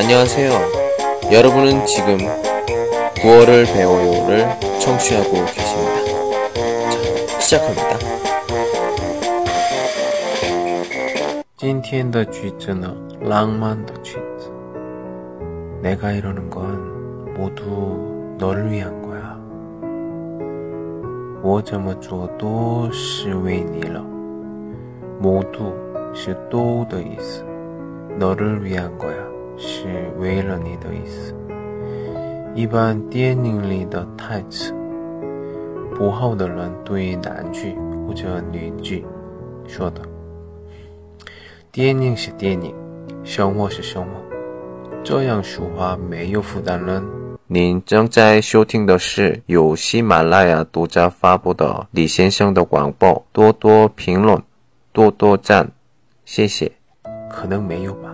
안녕하세요. 여러분은 지금 9월을 배워요를 청취하고 계십니다. 자, 시작합니다. 今天的句子呢浪漫的句子 내가 이러는 건 모두 너를 위한 거야. 我这么做都是为你了. 모두 是都的意思. 너를 위한 거야. 是为了你的意思。一般电影里的台词，不好的人对男句或者女句说的。电影是电影，生活是生活，这样说话没有负担人。您正在收听的是由喜马拉雅独家发布的李先生的广播，多多评论，多多赞，谢谢。可能没有吧。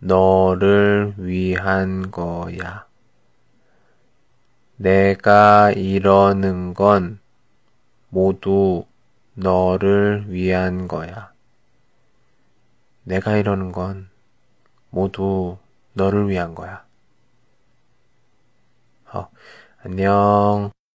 너를 위한 거야. 내가 이러는 건 모두 너를 위한 거야. 내가 이러는 건 모두 너를 위한 거야. 어, 안녕.